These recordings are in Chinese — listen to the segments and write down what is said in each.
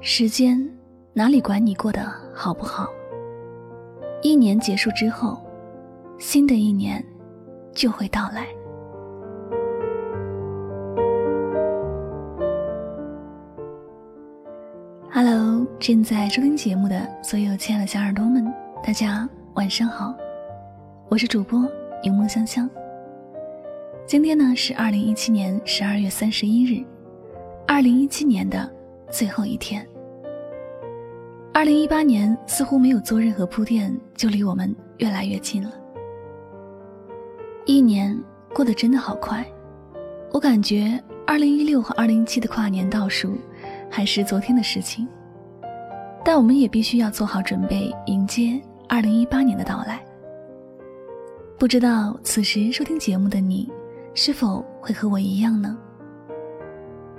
时间哪里管你过得好不好？一年结束之后，新的一年就会到来。Hello，正在收听节目的所有亲爱的小耳朵们，大家晚上好，我是主播柠檬香香。今天呢是二零一七年十二月三十一日，二零一七年的最后一天。二零一八年似乎没有做任何铺垫，就离我们越来越近了。一年过得真的好快，我感觉二零一六和二零一七的跨年倒数还是昨天的事情，但我们也必须要做好准备，迎接二零一八年的到来。不知道此时收听节目的你。是否会和我一样呢？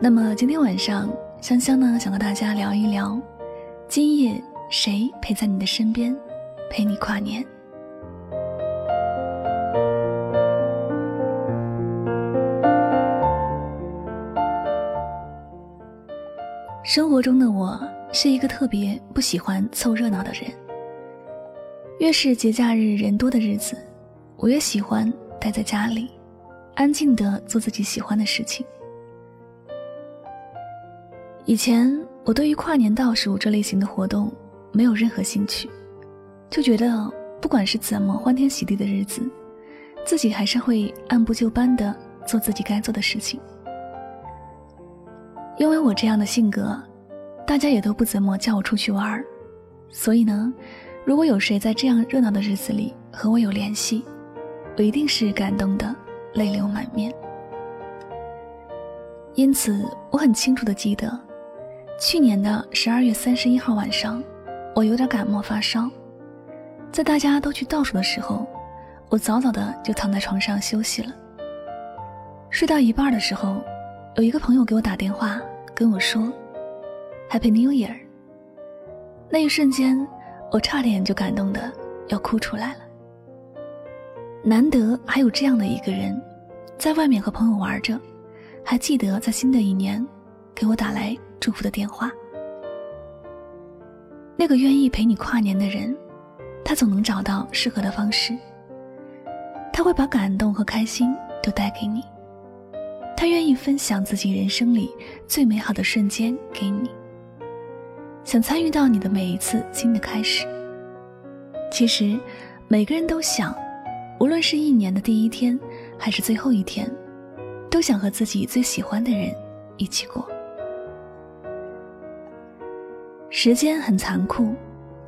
那么今天晚上，香香呢想和大家聊一聊，今夜谁陪在你的身边，陪你跨年？生活中的我是一个特别不喜欢凑热闹的人，越是节假日人多的日子，我越喜欢待在家里。安静的做自己喜欢的事情。以前我对于跨年倒数这类型的活动没有任何兴趣，就觉得不管是怎么欢天喜地的日子，自己还是会按部就班的做自己该做的事情。因为我这样的性格，大家也都不怎么叫我出去玩儿，所以呢，如果有谁在这样热闹的日子里和我有联系，我一定是感动的。泪流满面，因此我很清楚的记得，去年的十二月三十一号晚上，我有点感冒发烧，在大家都去倒数的时候，我早早的就躺在床上休息了。睡到一半的时候，有一个朋友给我打电话跟我说：“Happy New Year。”那一瞬间，我差点就感动的要哭出来了。难得还有这样的一个人，在外面和朋友玩着，还记得在新的一年给我打来祝福的电话。那个愿意陪你跨年的人，他总能找到适合的方式。他会把感动和开心都带给你，他愿意分享自己人生里最美好的瞬间给你，想参与到你的每一次新的开始。其实，每个人都想。无论是一年的第一天，还是最后一天，都想和自己最喜欢的人一起过。时间很残酷，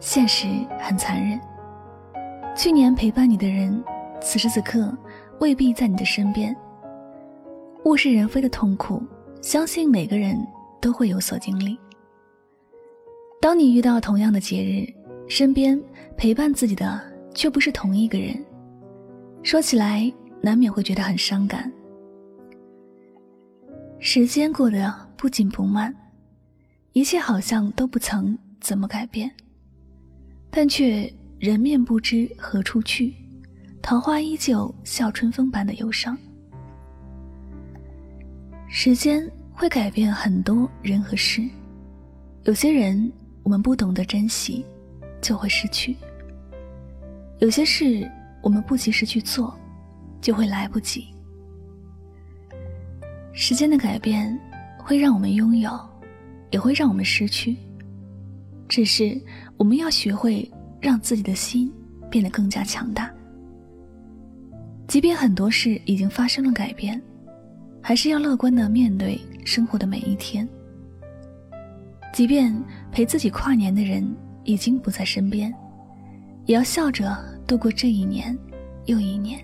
现实很残忍。去年陪伴你的人，此时此刻未必在你的身边。物是人非的痛苦，相信每个人都会有所经历。当你遇到同样的节日，身边陪伴自己的却不是同一个人。说起来，难免会觉得很伤感。时间过得不紧不慢，一切好像都不曾怎么改变，但却人面不知何处去，桃花依旧笑春风般的忧伤。时间会改变很多人和事，有些人我们不懂得珍惜，就会失去；有些事。我们不及时去做，就会来不及。时间的改变会让我们拥有，也会让我们失去。只是我们要学会让自己的心变得更加强大。即便很多事已经发生了改变，还是要乐观的面对生活的每一天。即便陪自己跨年的人已经不在身边，也要笑着。度过这一年又一年，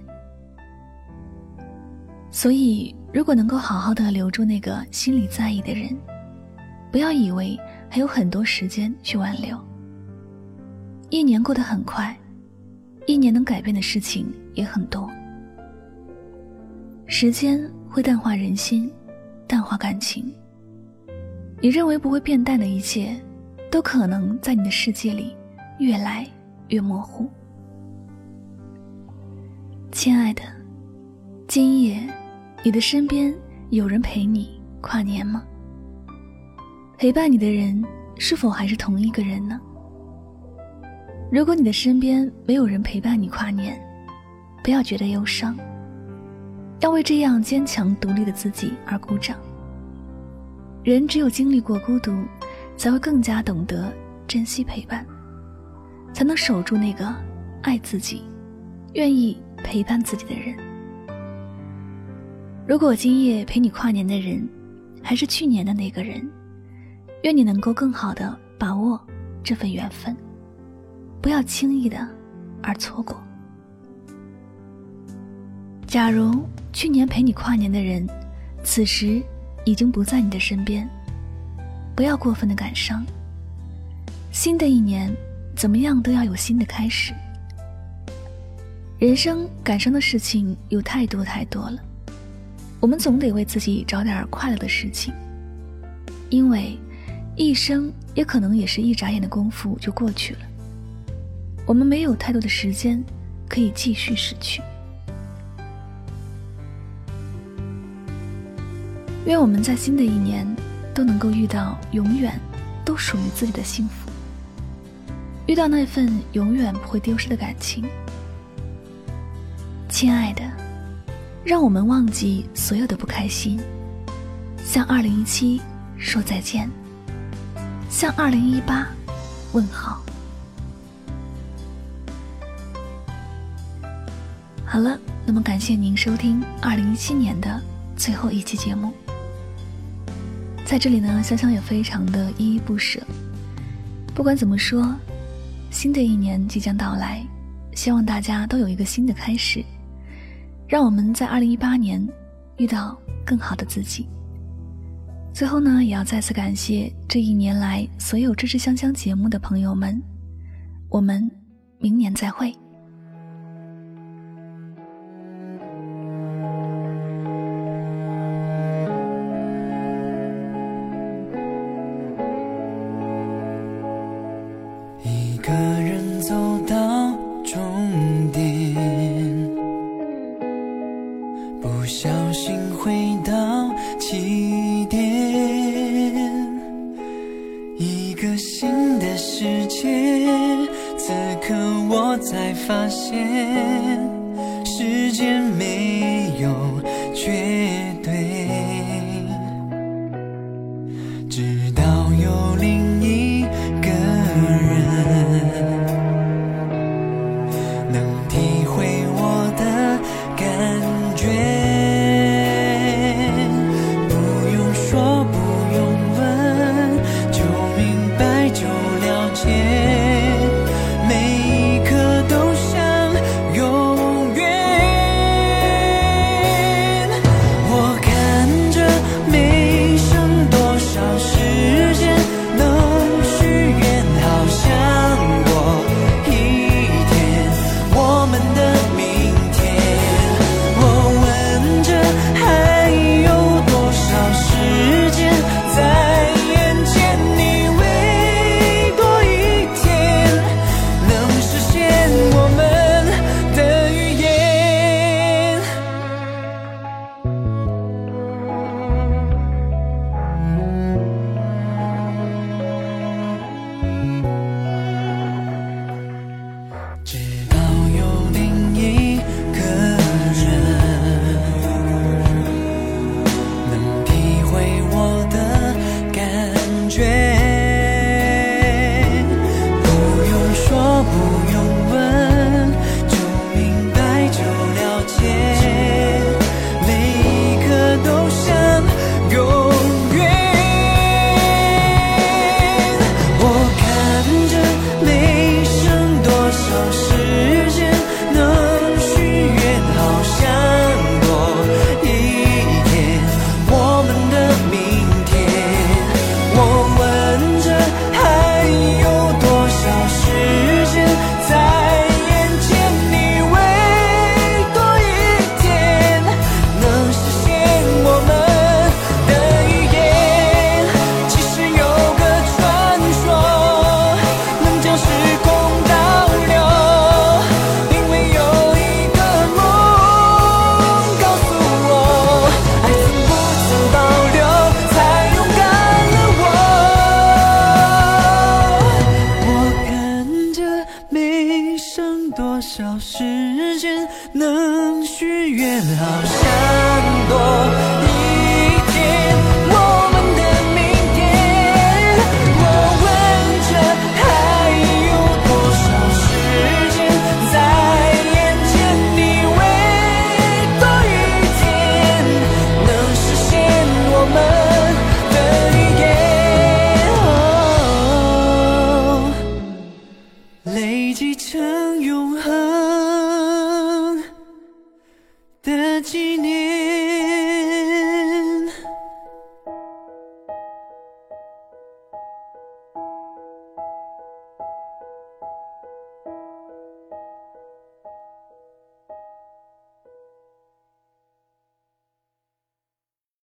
所以如果能够好好的留住那个心里在意的人，不要以为还有很多时间去挽留。一年过得很快，一年能改变的事情也很多。时间会淡化人心，淡化感情。你认为不会变淡的一切，都可能在你的世界里越来越模糊。亲爱的，今夜你的身边有人陪你跨年吗？陪伴你的人是否还是同一个人呢？如果你的身边没有人陪伴你跨年，不要觉得忧伤，要为这样坚强独立的自己而鼓掌。人只有经历过孤独，才会更加懂得珍惜陪伴，才能守住那个爱自己、愿意陪伴自己的人。如果今夜陪你跨年的人，还是去年的那个人，愿你能够更好的把握这份缘分，不要轻易的而错过。假如去年陪你跨年的人，此时已经不在你的身边，不要过分的感伤。新的一年，怎么样都要有新的开始。人生感伤的事情有太多太多了。我们总得为自己找点快乐的事情，因为一生也可能也是一眨眼的功夫就过去了。我们没有太多的时间可以继续失去。愿我们在新的一年都能够遇到永远都属于自己的幸福，遇到那份永远不会丢失的感情，亲爱的。让我们忘记所有的不开心，向二零一七说再见，向二零一八问好。好了，那么感谢您收听二零一七年的最后一期节目。在这里呢，香香也非常的依依不舍。不管怎么说，新的一年即将到来，希望大家都有一个新的开始。让我们在二零一八年遇到更好的自己。最后呢，也要再次感谢这一年来所有支持香香节目的朋友们。我们明年再会。一个新的世界，此刻我才发现，时间没有绝。